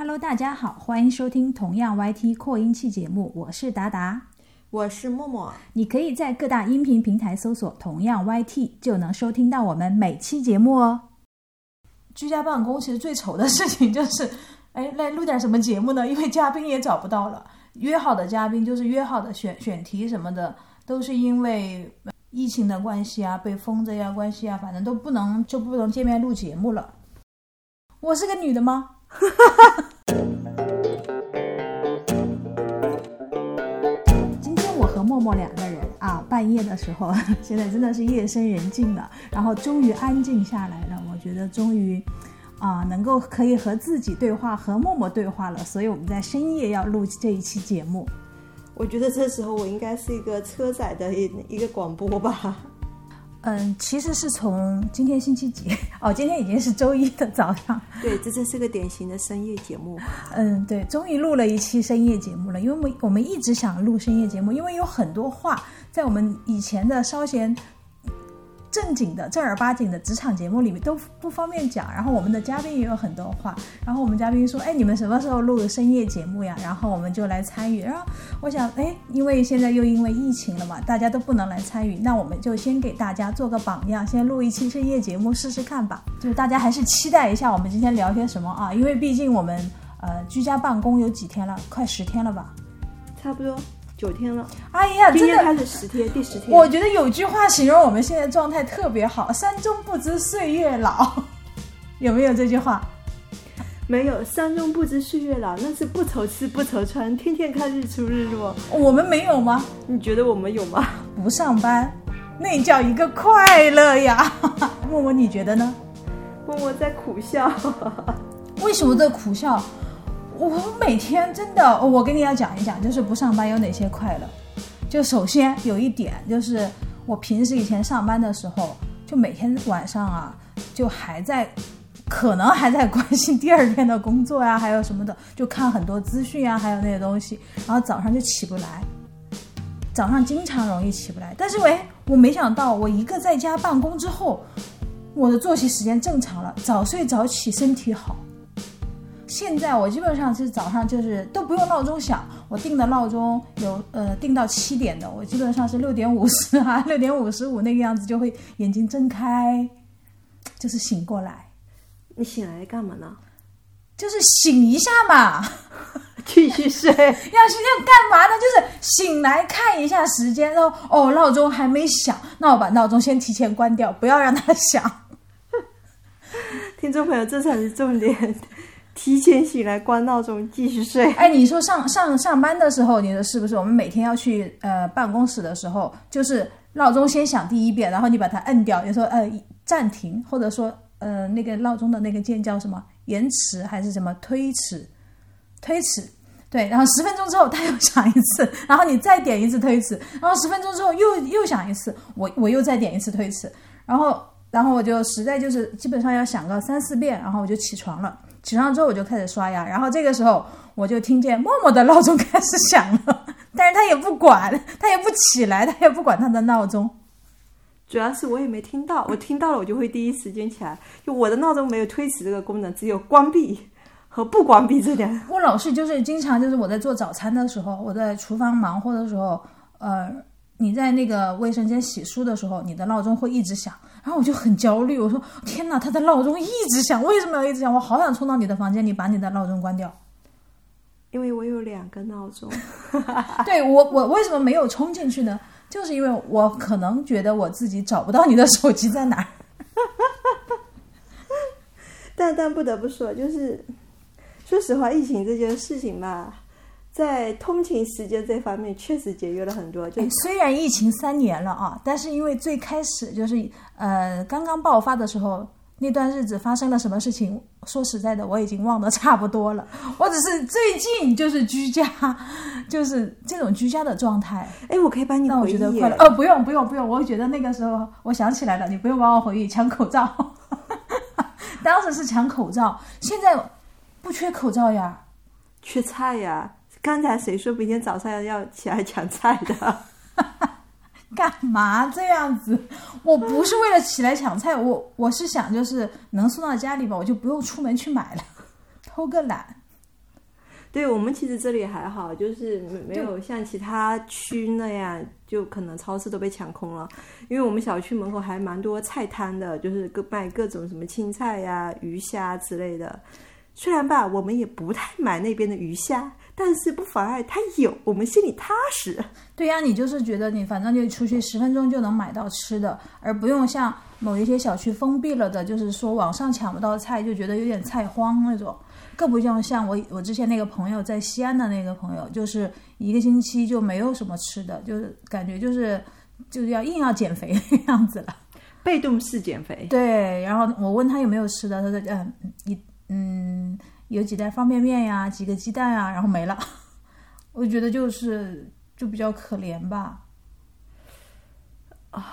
Hello，大家好，欢迎收听同样 YT 扩音器节目，我是达达。我是默默，你可以在各大音频平台搜索“同样 YT”，就能收听到我们每期节目哦。居家办公其实最愁的事情就是，哎，来录点什么节目呢？因为嘉宾也找不到了，约好的嘉宾就是约好的选选题什么的，都是因为疫情的关系啊，被封着呀关系啊，反正都不能就不能见面录节目了。我是个女的吗？哈哈哈今天我和默默两个人啊，半夜的时候，现在真的是夜深人静了，然后终于安静下来了。我觉得终于啊，能够可以和自己对话，和默默对话了。所以我们在深夜要录这一期节目。我觉得这时候我应该是一个车载的一一个广播吧。嗯，其实是从今天星期几 哦，今天已经是周一的早上。对，这这是个典型的深夜节目。嗯，对，终于录了一期深夜节目了，因为我们我们一直想录深夜节目，因为有很多话在我们以前的稍嫌正经的、正儿八经的职场节目里面都不方便讲。然后我们的嘉宾也有很多话，然后我们嘉宾说：“哎，你们什么时候录深夜节目呀？”然后我们就来参与。然后我想，哎，因为现在又因为疫情了嘛，大家都不能来参与，那我们就先给大家做个榜样，先录一期深夜节目试试看吧。就是大家还是期待一下我们今天聊些什么啊？因为毕竟我们呃居家办公有几天了，快十天了吧？差不多九天了。哎呀，今天开始十天，第十天。我觉得有句话形容我们现在状态特别好：“山中不知岁月老。”有没有这句话？没有“山中不知岁月老”，那是不愁吃不愁穿，天天看日出日落。我们没有吗？你觉得我们有吗？不上班，那叫一个快乐呀！默默，你觉得呢？默默在苦笑。为什么在苦笑？我每天真的，我跟你要讲一讲，就是不上班有哪些快乐。就首先有一点，就是我平时以前上班的时候，就每天晚上啊，就还在，可能还在关心第二天的工作呀、还有什么的，就看很多资讯啊，还有那些东西，然后早上就起不来，早上经常容易起不来。但是喂，我没想到我一个在家办公之后，我的作息时间正常了，早睡早起，身体好。现在我基本上是早上就是都不用闹钟响，我定的闹钟有呃定到七点的，我基本上是六点五十啊，六点五十五那个样子就会眼睛睁开，就是醒过来，你醒来干嘛呢？就是醒一下嘛。继续睡。要是要干嘛呢？就是醒来看一下时间，然后哦闹钟还没响，那我把闹钟先提前关掉，不要让它响。听众朋友，这才是重点。提前醒来，关闹钟，继续睡。哎，你说上上上班的时候，你说是不是？我们每天要去呃办公室的时候，就是闹钟先响第一遍，然后你把它摁掉，你说呃暂停，或者说呃那个闹钟的那个键叫什么延迟还是什么推迟？推迟。对，然后十分钟之后它又响一次，然后你再点一次推迟，然后十分钟之后又又响一次，我我又再点一次推迟，然后然后我就实在就是基本上要响个三四遍，然后我就起床了。起床之后我就开始刷牙，然后这个时候我就听见默默的闹钟 开始响了，但是他也不管，他也不起来，他也不管他的闹钟。主要是我也没听到，我听到了我就会第一时间起来。就我的闹钟没有推迟这个功能，只有关闭和不关闭这点。我老是就是经常就是我在做早餐的时候，我在厨房忙活的时候，呃，你在那个卫生间洗漱的时候，你的闹钟会一直响。然后我就很焦虑，我说天哪，他的闹钟一直响，为什么要一直响？我好想冲到你的房间里把你的闹钟关掉。因为我有两个闹钟。对我，我为什么没有冲进去呢？就是因为我可能觉得我自己找不到你的手机在哪儿。但但不得不说，就是说实话，疫情这件事情吧，在通勤时间这方面确实节约了很多。就哎虽然疫情三年了啊，但是因为最开始就是呃刚刚爆发的时候，那段日子发生了什么事情，说实在的，我已经忘得差不多了。我只是最近就是居家，就是这种居家的状态，哎，我可以帮你让我回忆耶。觉得快乐。哦，不用不用不用，我觉得那个时候我想起来了，你不用帮我回忆，抢口罩。当时是抢口罩，现在不缺口罩呀。缺菜呀！刚才谁说明天早上要起来抢菜的？干嘛这样子？我不是为了起来抢菜，我我是想就是能送到家里吧，我就不用出门去买了，偷个懒。对我们其实这里还好，就是没没有像其他区那样，就可能超市都被抢空了。因为我们小区门口还蛮多菜摊的，就是各卖各种什么青菜呀、鱼虾之类的。虽然吧，我们也不太买那边的鱼虾，但是不妨碍它有，我们心里踏实。对呀、你就是觉得你反正就出去十分钟就能买到吃的，而不用像某一些小区封闭了的，就是说网上抢不到菜，就觉得有点菜荒那种。更不像像我我之前那个朋友在西安的那个朋友，就是一个星期就没有什么吃的，就是感觉就是就是要硬要减肥的样子了。被动式减肥，对，然后我问他有没有吃的，他说嗯一嗯有几袋方便面呀，几个鸡蛋啊，然后没了。我觉得就是就比较可怜吧。啊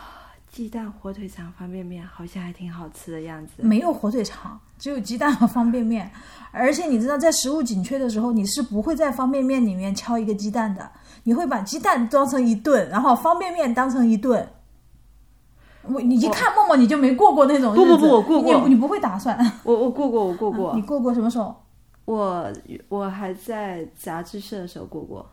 鸡蛋、火腿肠、方便面好像还挺好吃的样子。没有火腿肠，只有鸡蛋和方便面。而且你知道，在食物紧缺的时候，你是不会在方便面里面敲一个鸡蛋的，你会把鸡蛋装成一顿，然后方便面当成一顿。我你一看默默你就没过过那种日子，不不不我过过你你不会打算。我我过过，我过过，你过过什么时候？我我还在杂志社的时候过过。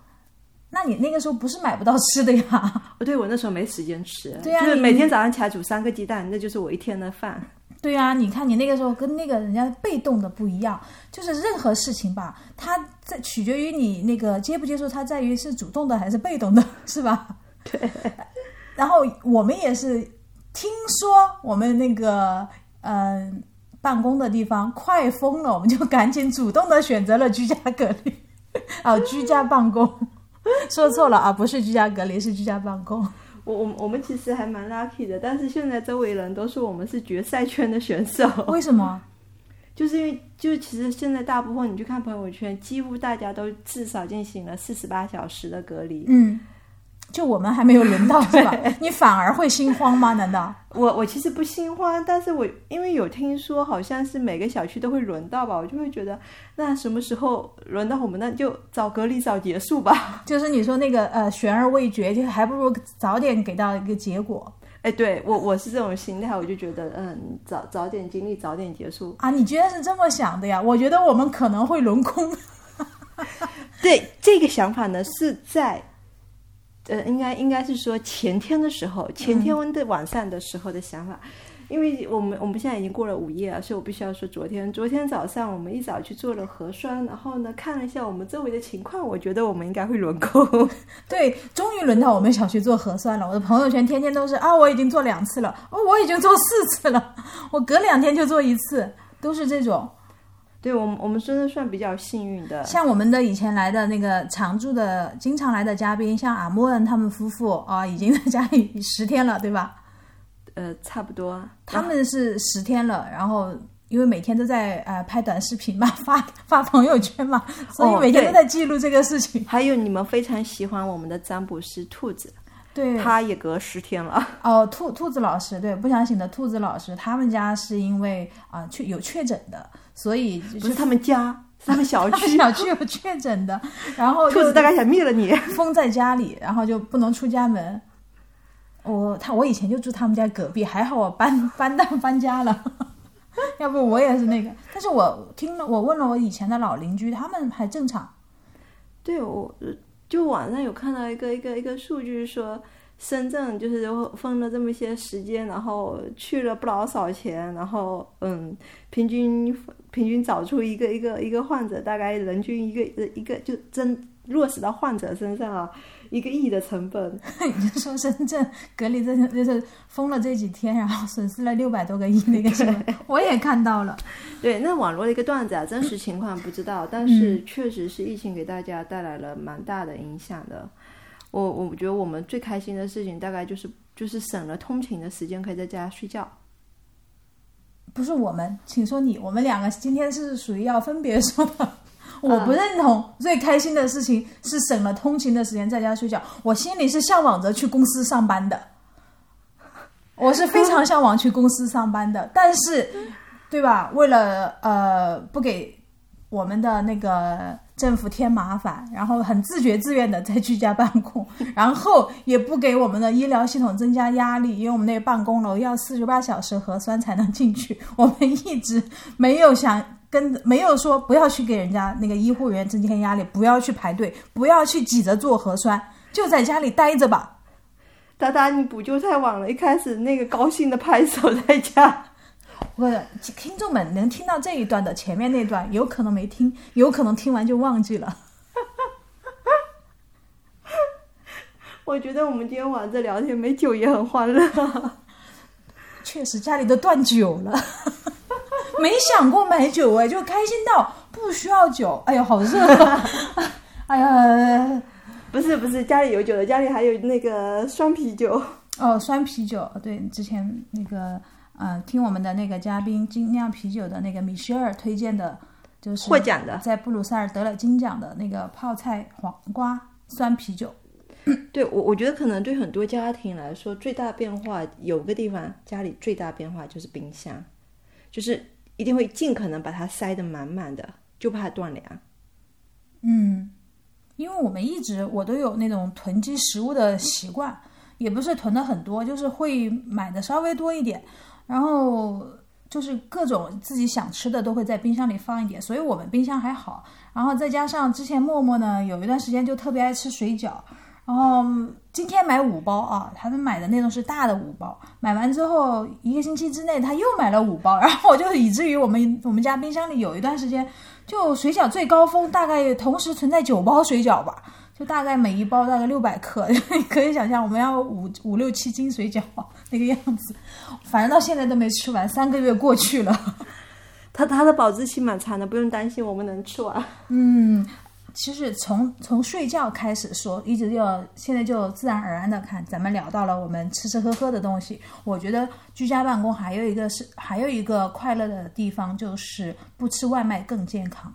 那你那个时候不是买不到吃的呀？哦，对，我那时候没时间吃，对呀你就是每天早上起来煮三个鸡蛋，那就是我一天的饭。对呀、你看你那个时候跟那个人家被动的不一样，就是任何事情吧，它在取决于你那个接不接受，它在于是主动的还是被动的，是吧？对。然后我们也是听说我们那个嗯、呃办公的地方快封了，我们就赶紧主动的选择了居家隔离，啊，居家办公。说错了啊，不是居家隔离，是居家办公。我我我们其实还蛮 lucky 的，但是现在周围人都说我们是决赛圈的选手，为什么？就是因为就其实现在大部分你去看朋友圈，几乎大家都至少进行了四十八小时的隔离。嗯，就我们还没有轮到是吧？你反而会心慌吗？难道？我我其实不心慌，但是我因为有听说好像是每个小区都会轮到吧，我就会觉得那什么时候轮到我们，那就早隔离早结束吧。就是你说那个呃悬而未决，就还不如早点给到一个结果哎，对我我是这种心态，我就觉得嗯，早早点经历，早点结束。啊！你居然是这么想的呀？我觉得我们可能会轮空。对这个想法呢，是在呃，应该应该是说前天的时候，前天的晚上的时候的想法。因为我们我们现在已经过了午夜了，所以我必须要说昨天。昨天早上我们一早去做了核酸，然后呢看了一下我们周围的情况，我觉得我们应该会轮空。对，终于轮到我们小区做核酸了。我的朋友圈天天都是啊，我已经做两次了，哦，我已经做四次了，我隔两天就做一次，都是这种。对我们我们真的算比较幸运的。像我们的以前来的那个常驻的、经常来的嘉宾，像阿莫恩他们夫妇啊，已经在家里 十天了，对吧？呃，差不多。他们是十天了，然后因为每天都在呃拍短视频嘛，发发朋友圈嘛，所以哦每天都在记录这个事情。还有你们非常喜欢我们的占卜师兔子，对，他也隔十天了。哦，兔兔子老师，对，不想醒的兔子老师，他们家是因为啊确、有确诊的，所以就不是他们家，他们小区。小区 有确诊的，然后兔子大概想灭了你。封在家里，然后就不能出家门。我他我以前就住他们家隔壁，还好我搬 搬到搬家了，要不我也是那个。但是我听了，我问了我以前的老邻居，他们还正常。对，我呃就网上有看到一个一个一个数据说，深圳就是封了这么些时间，然后去了不老少钱，然后嗯，平均平均找出一个一个一个患者，大概人均一个一个就真落实到患者身上啊，一个亿的成本。你就说深圳隔离这就是封了这几天，然后损失了六百多个亿那个新闻，我也看到了。对，那网络的一个段子啊，真实情况不知道，但是确实是疫情给大家带来了蛮大的影响的。我我觉得我们最开心的事情，大概就是就是省了通勤的时间，可以在家睡觉。不是我们，请说你。我们两个今天是属于要分别说的。我不认同。最开心的事情是省了通勤的时间在家睡觉，我心里是向往着去公司上班的，我是非常向往去公司上班的，但是，对吧？为了呃不给我们的那个政府添麻烦，然后很自觉自愿的在居家办公，然后也不给我们的医疗系统增加压力，因为我们那个办公楼要四十八小时核酸才能进去，我们一直没有想跟没有说不要去给人家那个医护人员增添压力，不要去排队，不要去挤着做核酸，就在家里待着吧。达达，你补救太晚了，一开始那个高兴的拍手在家。我听众们能听到这一段的前面那段，有可能没听，有可能听完就忘记了。我觉得我们今天晚上这聊天没酒也很欢乐。确实家里都断酒了，没想过买酒哎，就开心到不需要酒。哎呀，好热！哎呀，不是不是，家里有酒的，家里还有那个酸啤酒。哦，酸啤酒，对，之前那个呃，听我们的那个嘉宾精酿啤酒的那个米歇尔推荐的，就是获奖的，在布鲁塞尔得了金奖的那个泡菜黄瓜酸啤酒。对我，我觉得可能对很多家庭来说，最大变化有个地方，家里最大变化就是冰箱，就是一定会尽可能把它塞得满满的，就怕断粮。嗯，因为我们一直我都有那种囤积食物的习惯，也不是囤的很多，就是会买的稍微多一点，然后就是各种自己想吃的都会在冰箱里放一点，所以我们冰箱还好。然后再加上之前默默呢，有一段时间就特别爱吃水饺。然后今天买五包啊，他们买的那种是大的五包。买完之后一个星期之内他又买了五包，然后我就以至于我们我们家冰箱里有一段时间就水饺最高峰大概同时存在九包水饺吧，就大概每一包大概六百克，可以想象我们要五五六七斤水饺那个样子。反正到现在都没吃完，三个月过去了，它它的保质期蛮长的，不用担心我们能吃完。嗯。其实从从睡觉开始说，一直就现在就自然而然的看，咱们聊到了我们吃吃喝喝的东西。我觉得居家办公还有一个是还有一个快乐的地方，就是不吃外卖更健康。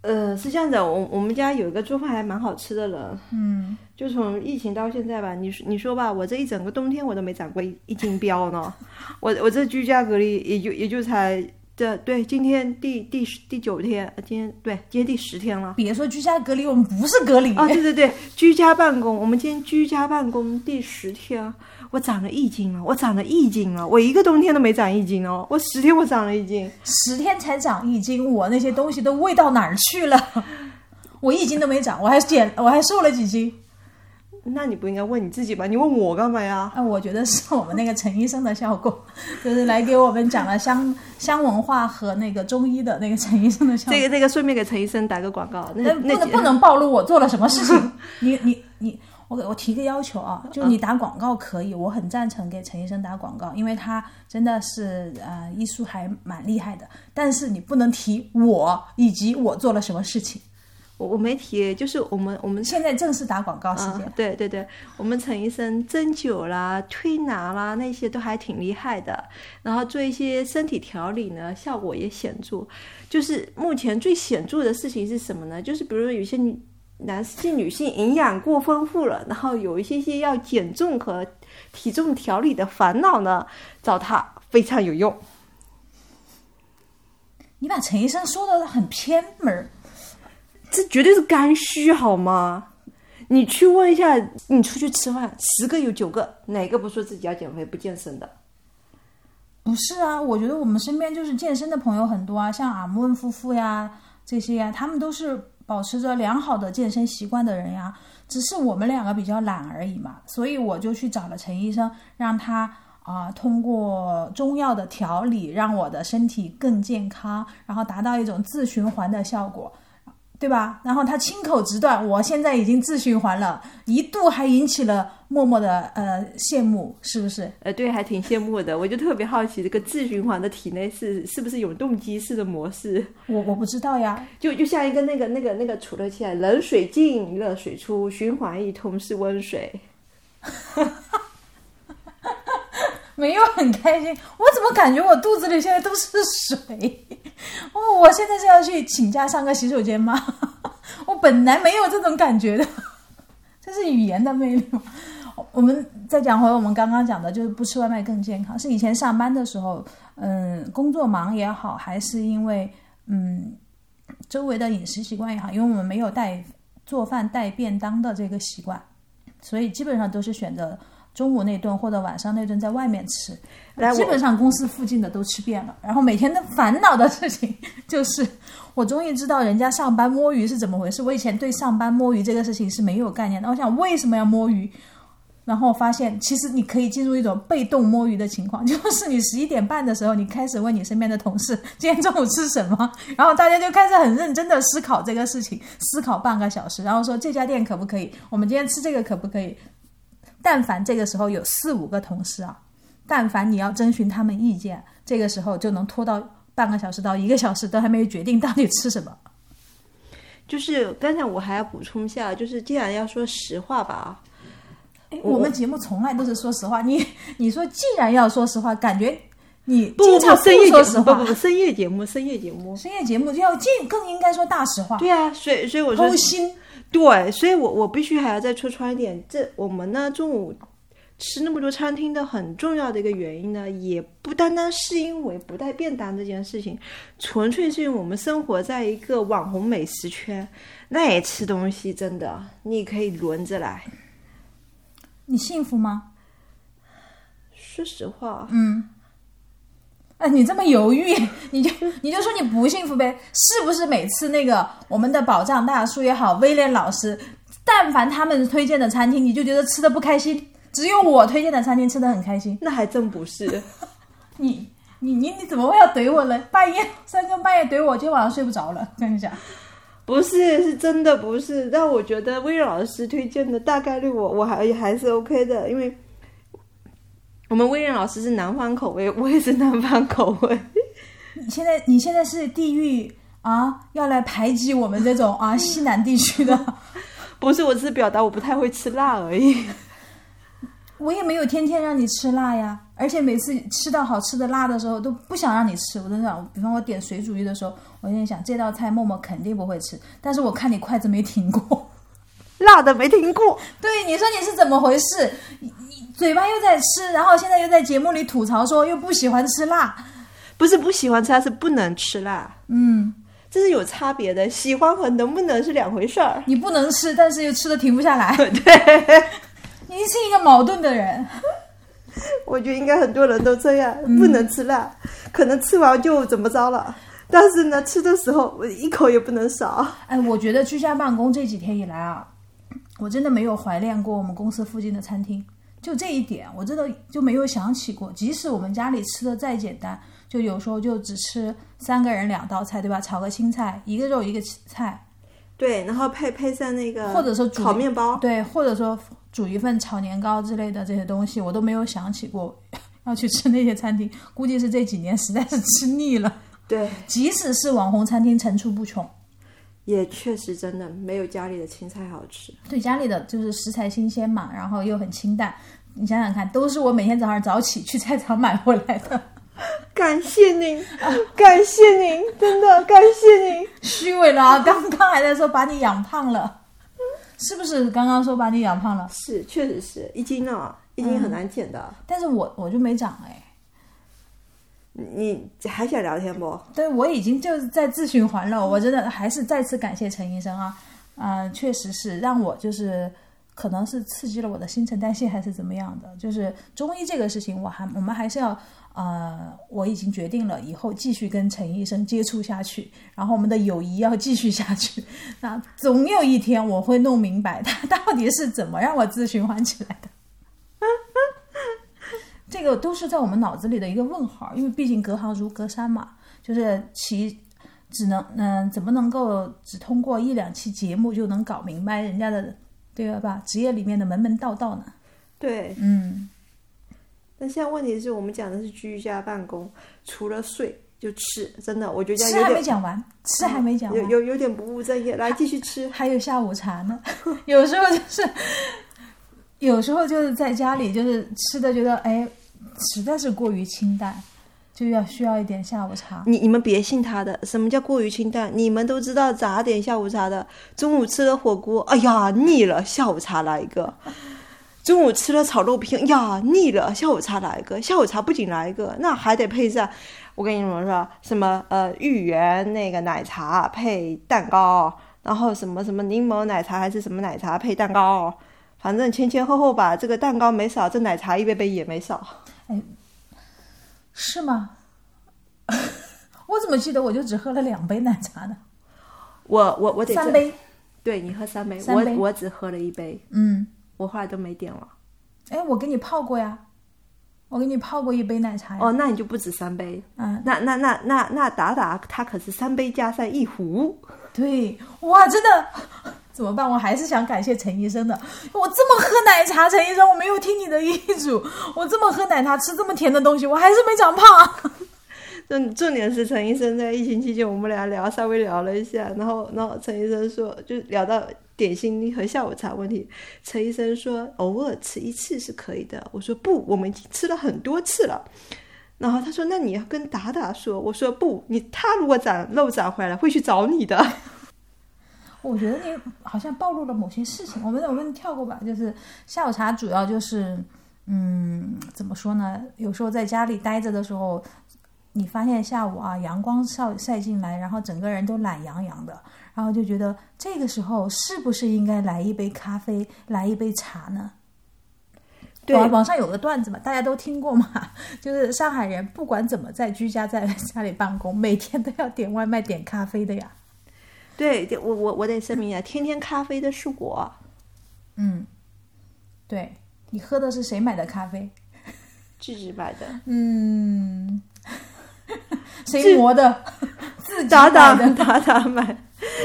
呃，是这样的，我我们家有一个做饭还蛮好吃的人，嗯，就从疫情到现在吧，你说你说吧，我这一整个冬天我都没长过一一斤膘呢，我我这居家隔离也就也就才。对对，今天第第十第九天，今天对，今天第十天了。别说居家隔离，我们不是隔离啊！对对对，居家办公，我们今天居家办公第十天，我长了一斤了，我长了一斤了，我一个冬天都没长一斤哦，我十天我长了一斤，十天才长一斤，我那些东西都喂到哪儿去了？我一斤都没长，我还减，我还瘦了几斤。那你不应该问你自己吧？你问我干嘛呀？啊，我觉得是我们那个陈医生的效果，就是来给我们讲了香香文化和那个中医的那个陈医生的效果。这个这个，顺便给陈医生打个广告。那那个不能暴露我做了什么事情？你你你，我给我提个要求啊，就你打广告可以，我很赞成给陈医生打广告，因为他真的是呃医术还蛮厉害的。但是你不能提我以及我做了什么事情。我我没提，就是我们我们现在正式打广告时间。对对对，我们陈医生针灸啦、推拿啦那些都还挺厉害的，然后做一些身体调理呢，效果也显著。就是目前最显著的事情是什么呢？就是比如说有些女男性、女性营养过丰富了，然后有一些些要减重和体重调理的烦恼呢，找他非常有用。你把陈医生说的很偏门儿。这绝对是刚需，好吗？你去问一下，你出去吃饭，十个有九个，哪个不说自己要减肥不健身的？不是啊，我觉得我们身边就是健身的朋友很多啊，像阿木恩夫妇呀这些呀，他们都是保持着良好的健身习惯的人呀。只是我们两个比较懒而已嘛，所以我就去找了陈医生，让他啊通过中药的调理，让我的身体更健康，然后达到一种自循环的效果。对吧？然后他亲口直断，我现在已经自循环了，一度还引起了默默的呃羡慕，是不是？呃，对，还挺羡慕的。我就特别好奇，这个自循环的体内是是不是永动机式的模式？我我不知道呀，就就像一个那个那个那个储热器，冷水进，热水出，循环一通是温水。没有很开心，我怎么感觉我肚子里现在都是水？哦，我现在是要去请假上个洗手间吗？我本来没有这种感觉的，这是语言的魅力吗？我们再讲回我们刚刚讲的，就是不吃外卖更健康。是以前上班的时候，嗯，工作忙也好，还是因为嗯周围的饮食习惯也好，因为我们没有带做饭带便当的这个习惯，所以基本上都是选择。中午那顿或者晚上那顿在外面吃，基本上公司附近的都吃遍了。然后每天的烦恼的事情就是，我终于知道人家上班摸鱼是怎么回事。我以前对上班摸鱼这个事情是没有概念的，我想为什么要摸鱼？然后发现，其实你可以进入一种被动摸鱼的情况，就是你十一点半的时候，你开始问你身边的同事今天中午吃什么，然后大家就开始很认真的思考这个事情，思考半个小时，然后说这家店可不可以，我们今天吃这个可不可以？但凡这个时候有四五个同事啊，但凡你要征询他们意见，这个时候就能拖到半个小时到一个小时，都还没有决定到底吃什么。就是刚才我还要补充一下，就是既然要说实话吧，哎我们节目从来都是说实话，你你说既然要说实话，感觉你不不不，深夜不不不，深夜节目，深夜节目，深夜节目就要尽更应该说大实话，对啊，所以所以我说剖心。对，所以我我必须还要再戳穿一点，这我们呢中午吃那么多餐厅的很重要的一个原因呢，也不单单是因为不带便当这件事情，纯粹是因为我们生活在一个网红美食圈，那也吃东西真的你可以轮着来。你幸福吗？说实话，哎，你这么犹豫，你就你就说你不幸福呗？是不是每次那个我们的宝藏大叔也好，威廉老师，但凡他们推荐的餐厅，你就觉得吃的不开心？只有我推荐的餐厅吃的很开心。那还真不是。你你你你怎么会要怼我呢？半夜三更半夜怼我，今天晚上睡不着了。跟你讲，不是，是真的不是。但我觉得威廉老师推荐的大概率我我还还是 OK 的，因为我们威廉老师是南方口味，我也是南方口味。你现在你现在是地域啊，要来排挤我们这种啊 西南地区的。不是，我只是表达我不太会吃辣而已。我也没有天天让你吃辣呀，而且每次吃到好吃的辣的时候都不想让你吃。我都想，比方我点水煮鱼的时候，我心里想这道菜默默肯定不会吃，但是我看你筷子没停过。辣的没停过，对，你说你是怎么回事？嘴巴又在吃，然后现在又在节目里吐槽说又不喜欢吃辣。不是不喜欢吃辣，是不能吃辣，嗯，这是有差别的。喜欢和能不能是两回事儿。你不能吃，但是又吃的停不下来。对，你是一个矛盾的人。我觉得应该很多人都这样，不能吃辣，可能吃完就怎么着了。但是呢，吃的时候我一口也不能少。哎，我觉得居家办公这几天以来啊，我真的没有怀念过我们公司附近的餐厅。就这一点，我真的就没有想起过。即使我们家里吃的再简单，就有时候就只吃三个人两道菜，对吧？炒个青菜，一个肉一个菜，对，然后配配上那个，或者说煮炒面包，对，或者说煮一份炒年糕之类的这些东西，我都没有想起过要去吃那些餐厅。估计是这几年实在是吃腻了。对，即使是网红餐厅层出不穷，也确实真的没有家里的青菜好吃。对家里的就是食材新鲜嘛，然后又很清淡。你想想看，都是我每天早上早起去菜场买回来的。感谢您，感谢您，真的感谢您。虚伪了啊！刚刚还在说把你养胖了，是不是？刚刚说把你养胖了，是，确实是一斤啊，一斤很难减的。但是我我就没长哎。你还想聊天不？对，我已经就是在自循环了。我真的还是再次感谢陈医生啊，嗯、确实是让我就是可能是刺激了我的新陈代谢还是怎么样的。就是中医这个事情，我还我们还是要呃，我已经决定了以后继续跟陈医生接触下去，然后我们的友谊要继续下去。那总有一天我会弄明白他到底是怎么让我自循环起来的。这个都是在我们脑子里的一个问号，因为毕竟隔行如隔山嘛，就是其只能嗯、怎么能够只通过一两期节目就能搞明白人家的对吧？职业里面的门门道道呢？对，嗯，但现在问题是我们讲的是居家办公，除了睡就吃，真的，我觉得吃还没讲完，吃还没讲完，有有有点不务正业。来，继续吃。还有下午茶呢。有时候就是，有时候就是在家里就是吃的觉得哎，实在是过于清淡，就要需要一点下午茶。你你们别信他的，什么叫过于清淡？你们都知道咋点下午茶的。中午吃了火锅，哎呀腻了，下午茶来一个。中午吃了炒肉片，呀腻了，下午茶来一个。下午茶不仅来一个，那还得配上，我跟你们说，什么呃芋圆那个奶茶配蛋糕，然后什么什么柠檬奶茶还是什么奶茶配蛋糕，反正前前后后吧，这个蛋糕没少，这奶茶一杯杯也没少。是吗？我怎么记得我就只喝了两杯奶茶呢？我我我得，三杯。对你喝三杯，三杯我我只喝了一杯，嗯，我后来都没点了。哎，我给你泡过呀，我给你泡过一杯奶茶呀。哦，那你就不止三杯，嗯，那那那那那达达他可是三杯加上一壶。对，哇，真的怎么办？我还是想感谢陈医生的。我这么喝奶茶，陈医生，我没有听你的医嘱，我这么喝奶茶，吃这么甜的东西，我还是没长胖。重重点是陈医生在疫情期间，我们俩聊稍微聊了一下，然后然后陈医生说，就聊到点心和下午茶问题，陈医生说偶尔吃一次是可以的，我说不，我们已经吃了很多次了。然后他说：“那你要跟达达说。”我说：“不，你他如果长肉长回来，会去找你的。我觉得你好像暴露了某些事情。我们我们跳过吧，就是下午茶主要就是，嗯，怎么说呢？有时候在家里待着的时候，你发现下午啊阳光晒晒进来，然后整个人都懒洋洋的，然后就觉得这个时候是不是应该来一杯咖啡，来一杯茶呢？对网网上有个段子嘛，大家都听过嘛，就是上海人不管怎么在居家在家里办公，每天都要点外卖点咖啡的呀。对，对我我我得声明一下，天天咖啡的是我。嗯，对你喝的是谁买的咖啡？自己买的，嗯，谁磨的？自己达达买的。达达买，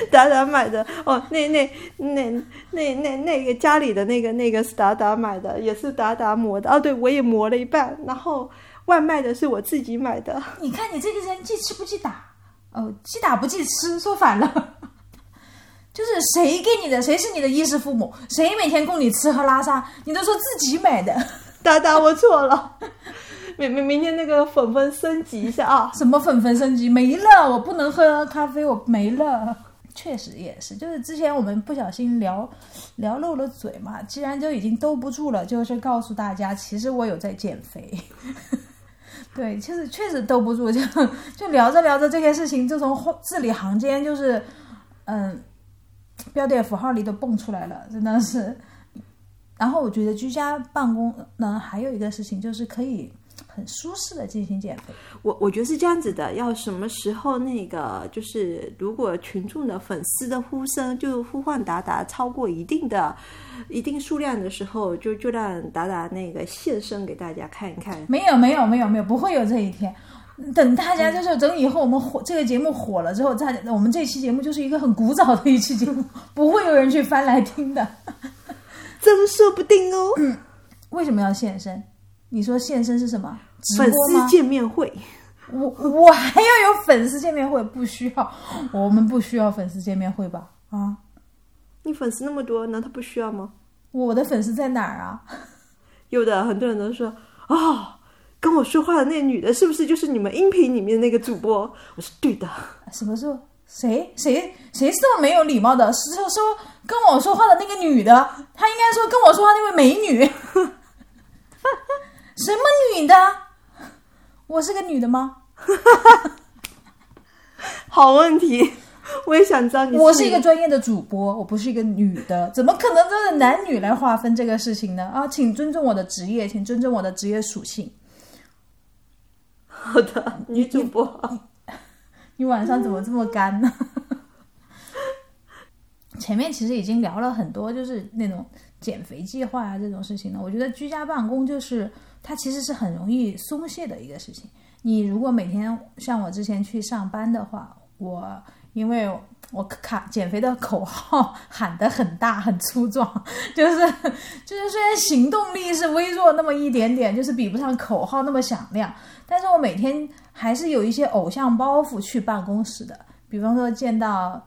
达达买的哦，那那那那那那个家里的那个那个是达达买的，也是达达磨的哦，对我也磨了一半，然后外卖的是我自己买的，你看你这个人记吃不记打？哦，记打不记吃，说反了。就是谁给你的，谁是你的衣食父母，谁每天供你吃喝拉撒，你都说自己买的，达达我错了，明明明天那个粉粉升级一下啊，什么粉粉升级没了，我不能喝咖啡，我没了。确实也是，就是之前我们不小心聊聊漏了嘴嘛，既然就已经兜不住了，就是告诉大家，其实我有在减肥。对，其实确实兜不住，就 就聊着聊着这些事情，就从字里行间就是，嗯，标点符号里都蹦出来了，真的是。然后我觉得居家办公呢，还有一个事情就是可以很舒适的进行减肥。我我觉得是这样子的，要什么时候那个就是，如果群众的粉丝的呼声就呼唤达达超过一定的一定数量的时候，就就让达达那个现身给大家看一看。没有没有没有没有，不会有这一天。等大家就是等以后我们火这个节目火了之后，再我们这期节目就是一个很古早的一期节目，不会有人去翻来听的。真说不定哦，嗯为什么要现身？你说现身是什么？粉丝？见面会，我我还要有粉丝见面会，不需要，我们不需要粉丝见面会吧？啊，你粉丝那么多，难道不需要吗？我的粉丝在哪儿啊？有的很多人都说哦，跟我说话的那女的，是不是就是你们音频里面那个主播？我说对的，什么时候？谁谁谁是这么没有礼貌的？是说说跟我说话的那个女的，她应该说跟我说话那位美女。什么女的？我是个女的吗？好问题，我也想知道你我是一个专业的主播，我不是一个女的，怎么可能都是男女来划分这个事情呢？啊，请尊重我的职业，请尊重我的职业属性。好的女主播。你晚上怎么这么干呢？前面其实已经聊了很多，就是那种减肥计划啊这种事情了。我觉得居家办公就是它其实是很容易松懈的一个事情。你如果每天像我之前去上班的话，我因为我卡减肥的口号 喊得很大很粗壮，就是就是虽然行动力是微弱那么一点点，就是比不上口号那么响亮，但是我每天还是有一些偶像包袱去办公室的，比方说见到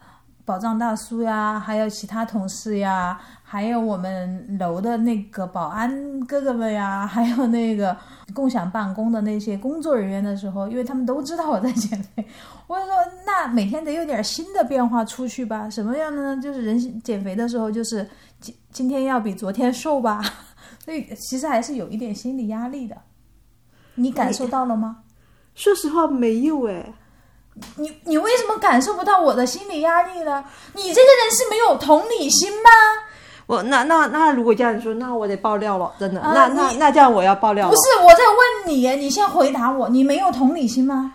保障大叔呀，还有其他同事呀，还有我们楼的那个保安哥哥们呀，还有那个共享办公的那些工作人员的时候，因为他们都知道我在减肥，我就说那每天得有点新的变化出去吧。什么样的呢？就是人减肥的时候，就是今今天要比昨天瘦吧，所以其实还是有一点心理压力的。你感受到了吗？说实话，没有哎。你你为什么感受不到我的心理压力呢？你这个人是没有同理心吗？我那那那如果这样说，那我得爆料了，真的。啊那那那这样我要爆料了。不是我在问你，你先回答我，你没有同理心吗？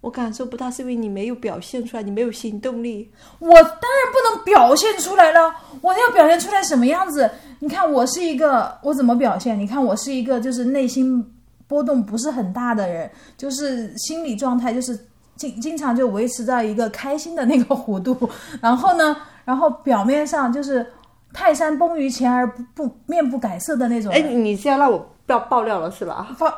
我感受不到，是因为你没有表现出来，你没有行动力。我当然不能表现出来了，我要表现出来什么样子？你看我是一个，我怎么表现？你看我是一个就是内心波动不是很大的人，就是心理状态就是经经常就维持在一个开心的那个弧度，然后呢，然后表面上就是泰山崩于前而不不面不改色的那种哎，你现在让我爆爆料了是吧？爆，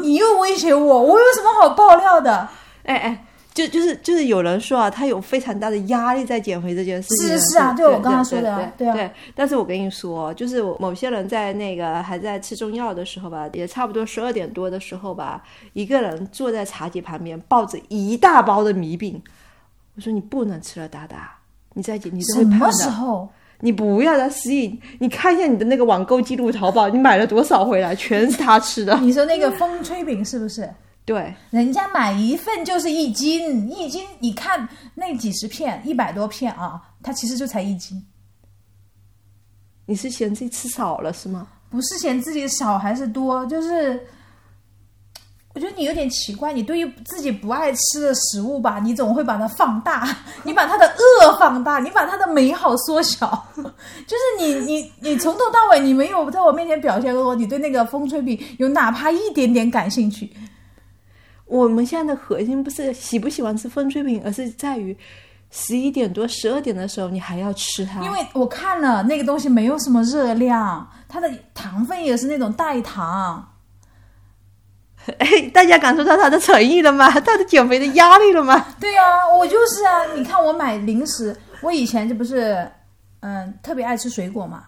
你又威胁我，我有什么好爆料的？哎哎，就就是就是有人说啊，他有非常大的压力在减肥这件事情。是是啊对对我刚刚说的啊对啊对对。但是我跟你说，就是某些人在那个还在吃中药的时候吧，也差不多十二点多的时候吧，一个人坐在茶几旁边，抱着一大包的米饼。我说你不能吃了，达达，你再减你都什么会胖的。时候？你不要再失忆，你看一下你的那个网购记录，淘宝你买了多少回来，全是他吃的。你说那个风吹饼是不是？对，人家买一份就是一斤，一斤你看那几十片，一百多片啊，它其实就才一斤，你是嫌自己吃少了是吗？不是嫌自己少还是多，就是我觉得你有点奇怪，你对于自己不爱吃的食物吧，你总会把它放大，你把它的恶放大，你把它的美好缩小，就是你你你从头到尾你没有在我面前表现过你对那个风吹饼有哪怕一点点感兴趣。我们现在的核心不是喜不喜欢吃风吹饼，而是在于十一点多、十二点的时候你还要吃它。因为我看了那个东西没有什么热量，它的糖分也是那种代糖。哎，大家感受到他的诚意了吗？他的减肥的压力了吗？对呀、我就是啊。你看我买零食，我以前这不是嗯特别爱吃水果嘛，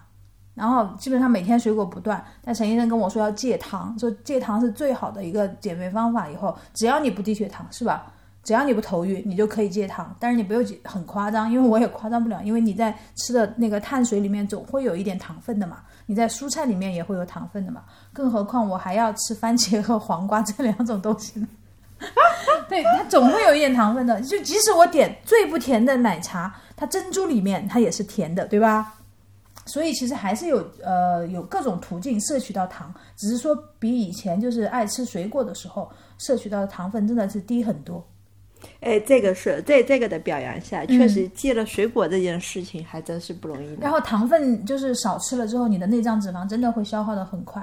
然后基本上每天水果不断。但陈医生跟我说要戒糖，说戒糖是最好的一个减肥方法。以后只要你不低血糖是吧？只要你不头晕，你就可以戒糖。但是你不用很夸张，因为我也夸张不了，因为你在吃的那个碳水里面总会有一点糖分的嘛。你在蔬菜里面也会有糖分的嘛，更何况我还要吃番茄和黄瓜这两种东西呢。对，它总会有一点糖分的。就即使我点最不甜的奶茶，它珍珠里面它也是甜的，对吧？所以其实还是有呃有各种途径摄取到糖，只是说比以前就是爱吃水果的时候摄取到的糖分真的是低很多。哎，这个是这这个的表扬一下，确实戒了水果这件事情还真是不容易呢。然后糖分就是少吃了之后，你的内脏脂肪真的会消耗的很快。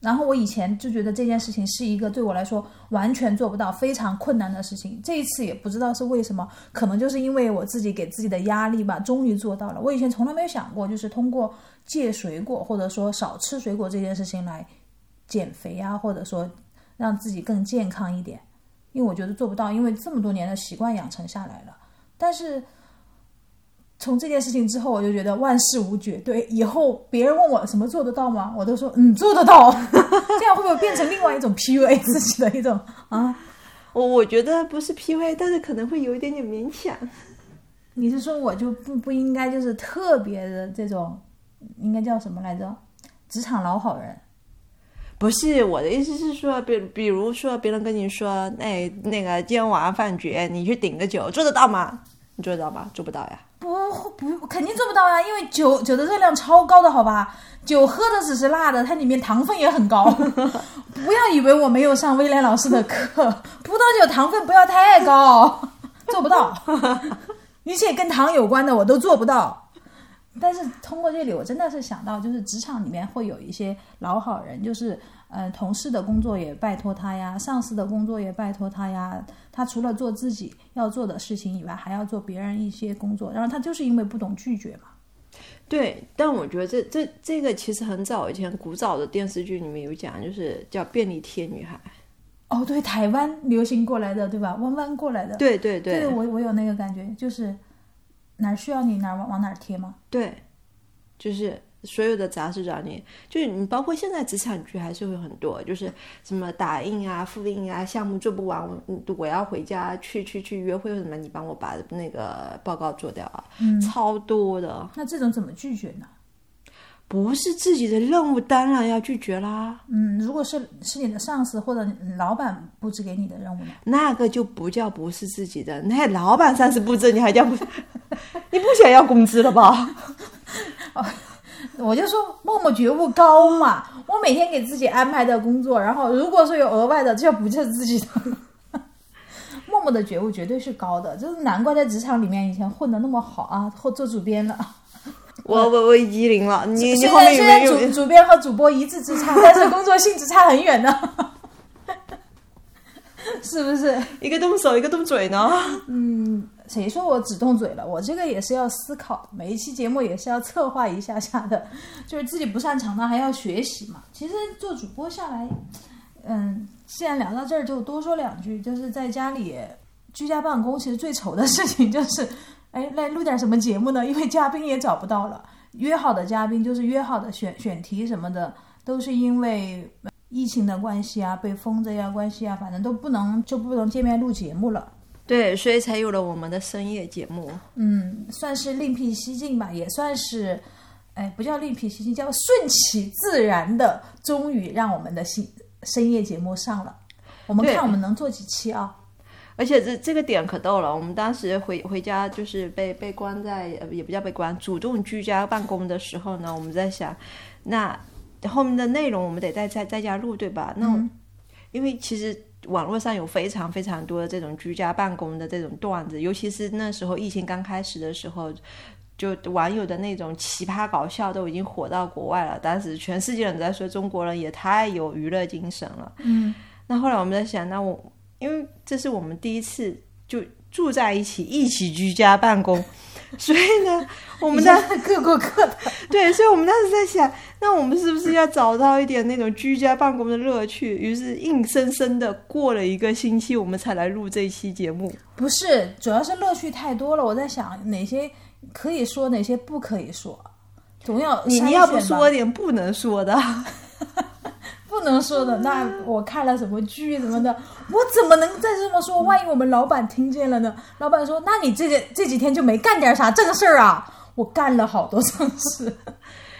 然后我以前就觉得这件事情是一个对我来说完全做不到、非常困难的事情。这一次也不知道是为什么，可能就是因为我自己给自己的压力吧，终于做到了。我以前从来没有想过，就是通过戒水果或者说少吃水果这件事情来减肥啊，或者说让自己更健康一点。因为我觉得做不到，因为这么多年的习惯养成下来了。但是从这件事情之后，我就觉得万事无绝对。以后别人问我什么做得到吗？我都说嗯做得到。这样会不会变成另外一种 PUA 自己的一种啊？我我觉得不是 PUA，但是可能会有一点点勉强。你是说我就不不应该就是特别的这种，应该叫什么来着？职场老好人。不是我的意思是说，比比如说别人跟你说，哎，那个今天晚上饭局，你去顶个酒，做得到吗？你做得到吗？做不到呀。不不，肯定做不到啊！因为酒酒的热量超高的，好吧？酒喝的只是辣的，它里面糖分也很高。不要以为我没有上威廉老师的课，葡萄酒糖分不要太高，做不到。一切跟糖有关的我都做不到。但是通过这里，我真的是想到，就是职场里面会有一些老好人，就是呃，同事的工作也拜托他呀，上司的工作也拜托他呀。他除了做自己要做的事情以外，还要做别人一些工作。然后他就是因为不懂拒绝嘛。对，但我觉得这这这个其实很早以前古早的电视剧里面有讲，就是叫便利贴女孩。哦，对，台湾流行过来的，对吧？弯弯过来的。对对对，我我有那个感觉，就是哪需要你哪往往哪贴吗？对，就是所有的杂志找你，就是你包括现在职场剧还是会很多，就是什么打印啊、复印啊，项目做不完，我我要回家去去去约会什么，你帮我把那个报告做掉啊，嗯，超多的。那这种怎么拒绝呢？不是自己的任务，当然要拒绝啦。嗯，如果是是你的上司或者老板布置给你的任务呢？那个就不叫不是自己的，那老板上司布置，你还叫不？你不想要工资了吧？我就说默默觉悟高嘛，我每天给自己安排的工作，然后如果说有额外的，这不就是自己的？默默的觉悟绝对是高的，就是难怪在职场里面以前混的那么好啊，后做主编了。我我我已经零了，你你虽后面有然虽然没有主 主编和主播一字之差，但是工作性质差很远的，是不是？一个动手一个动嘴呢？嗯谁说我只动嘴了？我这个也是要思考，每一期节目也是要策划一下下的，就是自己不擅长的还要学习嘛。其实做主播下来，嗯，既然聊到这儿，就多说两句。就是在家里居家办公，其实最愁的事情就是，哎，来录点什么节目呢？因为嘉宾也找不到了，约好的嘉宾就是约好的选选题什么的，都是因为疫情的关系啊，被封着呀关系啊，反正都不能就不能见面录节目了。对，所以才有了我们的深夜节目。嗯，算是另辟蹊径吧，也算是，哎，不叫另辟蹊径，叫顺其自然的，终于让我们的新深夜节目上了。我们看我们能做几期啊？而且这这个点可逗了，我们当时回回家就是被被关在，呃也不叫被关，主动居家办公的时候呢，我们在想，那后面的内容我们得在在在家录，对吧？那、因为其实网络上有非常非常多的这种居家办公的这种段子，尤其是那时候疫情刚开始的时候。就网友的那种奇葩搞笑都已经火到国外了，当时全世界人都在说中国人也太有娱乐精神了。嗯，那后来我们在想，那我因为这是我们第一次就住在一起，一起居家办公，所以呢，我们当各过各的。对，所以我们当时在想，那我们是不是要找到一点那种居家办公的乐趣？于是硬生生的过了一个星期，我们才来录这一期节目。不是，主要是乐趣太多了。我在想哪些可以说，哪些不可以说，总要你你要不说点不能说的，不能说的，那我看了什么剧什么的，我怎么能再这么说？万一我们老板听见了呢？老板说：“那你这些这几天就没干点啥正事儿啊？”我干了好多正事，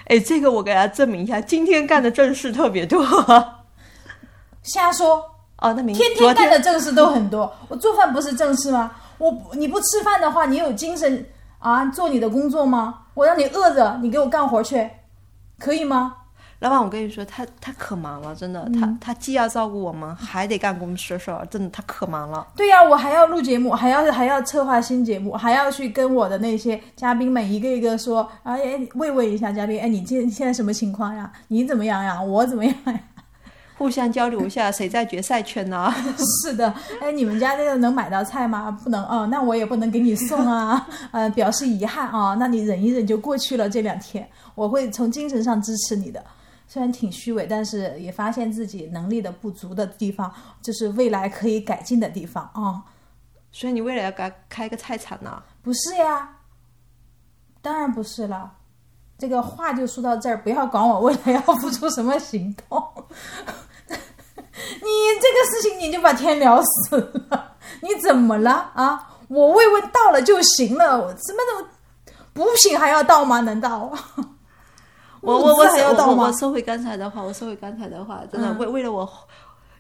哎，这个我给大家证明一下，今天干的正事特别多。瞎说，哦，那明天昨天干的正事都很多。我做饭不是正事吗？我你不吃饭的话，你有精神啊做你的工作吗？我让你饿着，你给我干活去，可以吗？老板，我跟你说，他他可忙了，真的，嗯他他既要照顾我们，还得干公司的事儿，真的他可忙了。对呀、我还要录节目，还要还要策划新节目，还要去跟我的那些嘉宾们一个一个说，哎，慰问一下嘉宾，哎，你现现在什么情况呀？你怎么样呀？我怎么样呀？互相交流一下，谁在决赛圈呢？是的，哎，你们家那个能买到菜吗？不能哦，那我也不能给你送啊，呃，表示遗憾啊，那你忍一忍就过去了。这两天我会从精神上支持你的，虽然挺虚伪，但是也发现自己能力的不足的地方，就是未来可以改进的地方啊。所以你未来要开开个菜场呢？不是呀，当然不是了。这个话就说到这儿，不要管我未来要付出什么行动。你这个事情你就把天聊死了，你怎么了啊？我慰问到了就行了，我什么都补品还要到吗？难道？我我我我我收回刚才的话，我收回刚才的话，真的、嗯为为了我，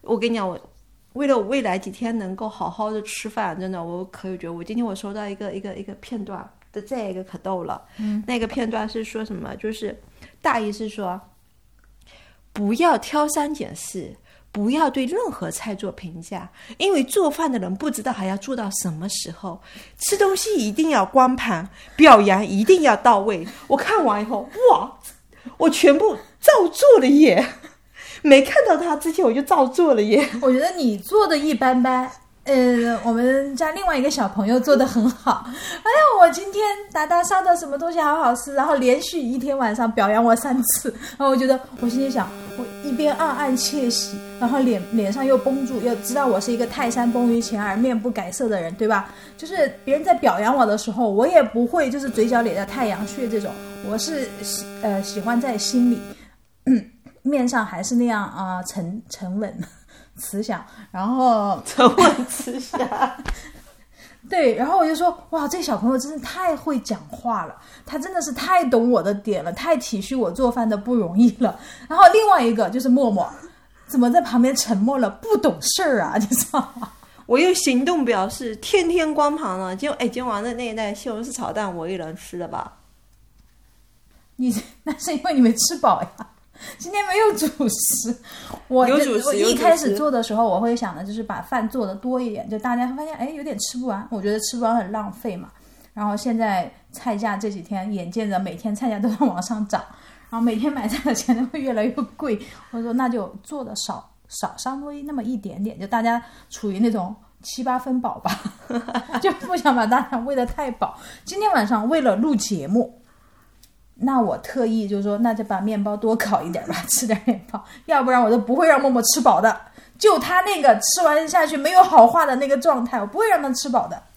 我跟你讲，我为了我未来几天能够好好的吃饭，真的，我可以觉得，我今天我收到一个一个一个片段的这个可逗了，嗯，那个片段是说什么？就是大意是说，不要挑三拣四。不要对任何菜做评价，因为做饭的人不知道还要做到什么时候。吃东西一定要光盘，表扬一定要到位。我看完以后，哇，我全部照做了耶！没看到他之前我就照做了耶。我觉得你做的一般般。呃，我们家另外一个小朋友做的很好。哎呀，我今天达达烧的什么东西好好吃，然后连续一天晚上表扬我三次。然后我觉得，我心里想，我一边暗暗窃喜，然后脸脸上又绷住，又知道我是一个泰山崩于前而面不改色的人，对吧？就是别人在表扬我的时候，我也不会就是嘴角咧着太阳穴这种，我是喜呃喜欢在心里，面上还是那样啊、沉沉稳。慈祥，然后 沉稳慈祥，对，然后我就说，哇，这小朋友真是太会讲话了，他真的是太懂我的点了，太体恤我做饭的不容易了。然后另外一个就是默默，怎么在旁边沉默了，不懂事儿啊，你知道吗？我用行动表示，天天光盘了。今哎，今晚的那一袋西红柿炒蛋我一人吃了吧？你那是因为你没吃饱呀。今天没有主食，我我一开始做的时候，我会想的就是把饭做的多一点，就大家会发现哎有点吃不完，我觉得吃不完很浪费嘛。然后现在菜价这几天眼见着每天菜价都在往上涨，然后每天买菜的钱都会越来越贵，我说那就做的少少稍微那么一点点，就大家处于那种七八分饱吧，就不想把大家喂得太饱。今天晚上为了录节目。那我特意就说，那就把面包多烤一点吧，吃点面包，要不然我都不会让默默吃饱的。就他那个吃完下去没有好话的那个状态，我不会让他吃饱的。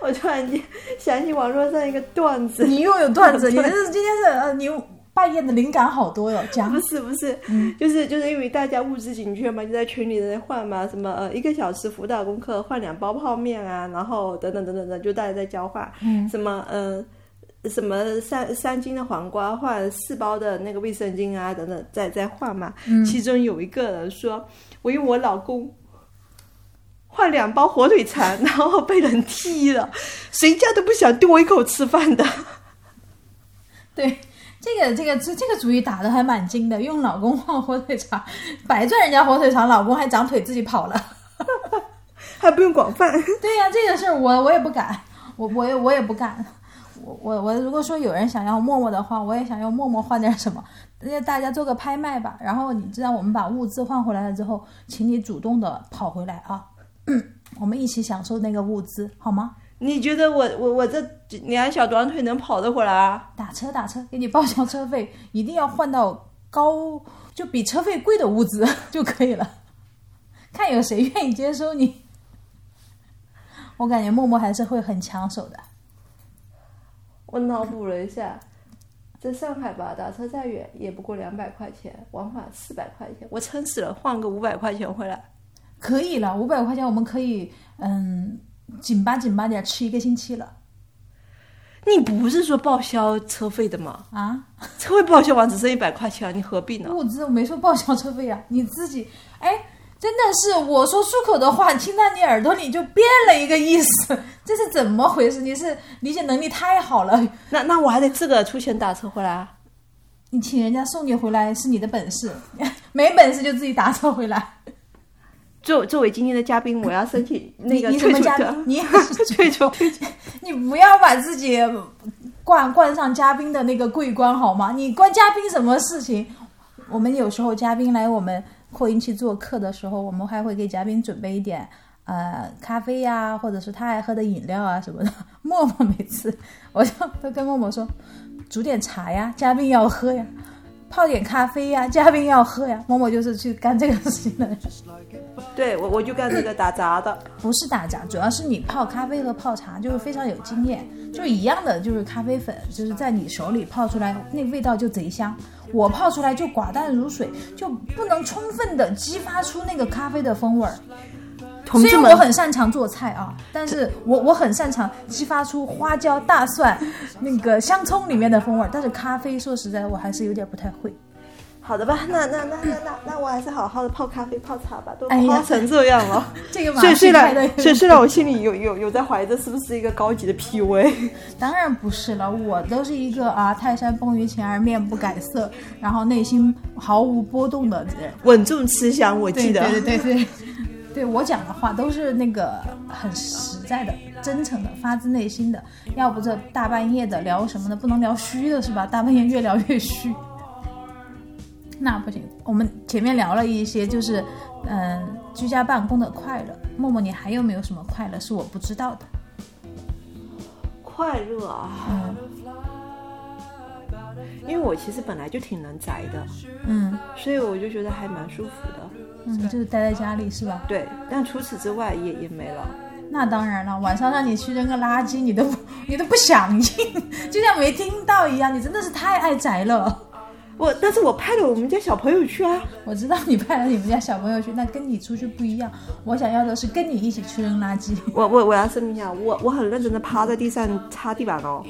我突然间想起网络上一个段子，你又有段子，你这是今天是呃，你半夜的灵感好多哟，讲不是不是，就是就是因为大家物资紧缺嘛，就在群里在换嘛，什么呃一个小时辅导功课换两包泡面啊，然后等等等等等，就大家在交换，嗯什么呃什么三三斤的黄瓜换四包的那个卫生巾啊，等等在在换嘛。其中有一个人说，我用我老公。换两包火腿肠，然后被人踢了，谁家都不想丢我一口吃饭的。对。这个这个这这个主意打的还蛮精的，用老公换火腿肠，白赚人家火腿肠，老公还长腿自己跑了。还不用管饭。对呀、这个事儿我我也不敢，我我也我也不干。我我我如果说有人想要默默的话，我也想要默默换点什么，那大家做个拍卖吧。然后你知道我们把物资换回来了之后，请你主动的跑回来啊，我们一起享受那个物资好吗？你觉得我我我这两小短腿能跑得回来啊？打车打车，给你报销车费，一定要换到高就比车费贵的物资 就可以了。看有谁愿意接收你。我感觉默默还是会很抢手的。我脑补了一下，在上海吧，打车再远也不过两百块钱，往返四百块钱，我撑死了换个五百块钱回来。可以了，五百块钱我们可以嗯紧巴紧巴点吃一个星期了你不是说报销车费的吗？啊！车费报销完只剩一百块钱，你何必呢？我没说报销车费啊，你自己哎，真的是我说出口的话，听到你耳朵里就变了一个意思，这是怎么回事？你是理解能力太好了，那那我还得自个儿出钱打车回来啊？你请人家送你回来是你的本事，没本事就自己打车回来。作作为今天的嘉宾，我要申请 那个你你什么嘉退出的宾？你也是退出。你不要把自己冠冠上嘉宾的那个桂冠好吗？你关嘉宾什么事情？我们有时候嘉宾来我们扩音器做客的时候，我们还会给嘉宾准备一点呃咖啡呀、或者是他爱喝的饮料啊什么的。默默每次我就都跟默默说，煮点茶呀，嘉宾要喝呀；泡点咖啡呀，嘉宾要喝呀。默默就是去干这个事情的人。对我我就干这个打杂的。不是打杂，主要是你泡咖啡和泡茶就是非常有经验，就是一样的，就是咖啡粉，就是在你手里泡出来，那味道就贼香。我泡出来就寡淡如水，就不能充分的激发出那个咖啡的风味儿。虽然我很擅长做菜啊，但是我我很擅长激发出花椒、大蒜、那个香葱里面的风味儿，但是咖啡说实在，我还是有点不太会。好的吧，那那那那那那我还是好好的泡咖啡泡茶吧，都泡成这样了。这个马所以虽然，所以虽然我心里有有有在怀疑这是不是一个高级的 PUA，当然不是了，我都是一个啊泰山崩于前而面不改色，然后内心毫无波动的人。稳重吃香，我记得。对对对对对，我讲的话都是那个很实在的、真诚的、发自内心的。要不这大半夜的聊什么呢？不能聊虚的是吧？大半夜越聊越虚。那不行，我们前面聊了一些，就是嗯、居家办公的快乐。默默，你还有没有什么快乐是我不知道的？快乐啊，嗯因为我其实本来就挺能宅的，嗯所以我就觉得还蛮舒服的。嗯，就是待在家里是吧？对，但除此之外也也没了。那当然了，晚上让你去扔个垃圾，你都你都不响应，就像没听到一样。你真的是太爱宅了。我，但是我派了我们家小朋友去啊。我知道你派了你们家小朋友去，那跟你出去不一样。我想要的是跟你一起去扔垃圾。我我我要声明一下，我我很认真的趴在地上擦地板哦。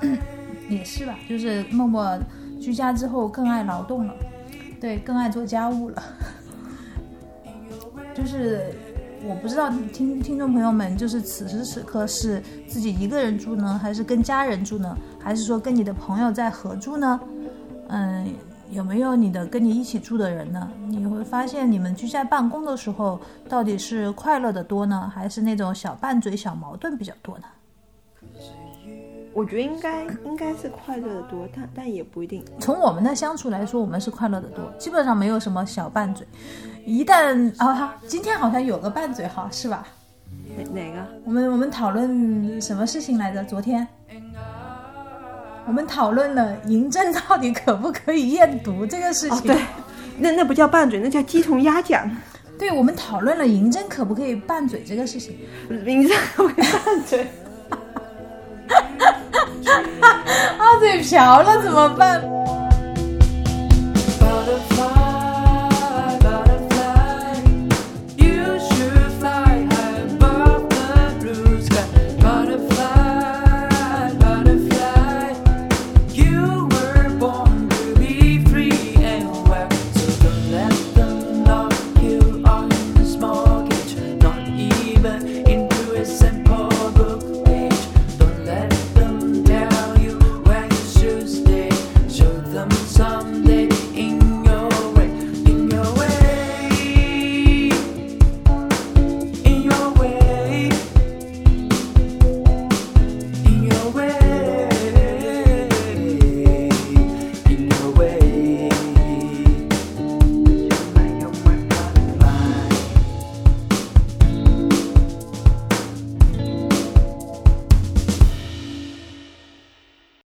也是吧，就是默默居家之后更爱劳动了，对，更爱做家务了。就是我不知道听听众朋友们，就是此时此刻是自己一个人住呢，还是跟家人住呢，还是说跟你的朋友在合住呢？嗯，有没有你的跟你一起住的人呢？你会发现你们居家办公的时候，到底是快乐的多呢，还是那种小拌嘴、小矛盾比较多呢？我觉得应该应该是快乐的多，但但也不一定。从我们的相处来说，我们是快乐的多，基本上没有什么小拌嘴。一旦啊，今天好像有个拌嘴哈，是吧？哪哪个？我们我们讨论什么事情来着？昨天我们讨论了嬴政到底可不可以验毒这个事情。对，那那不叫拌嘴，那叫鸡同鸭讲。对，我们讨论了嬴政可不可以拌嘴这个事情。嬴政可不可以拌嘴？啊，嘴瓢了怎么办？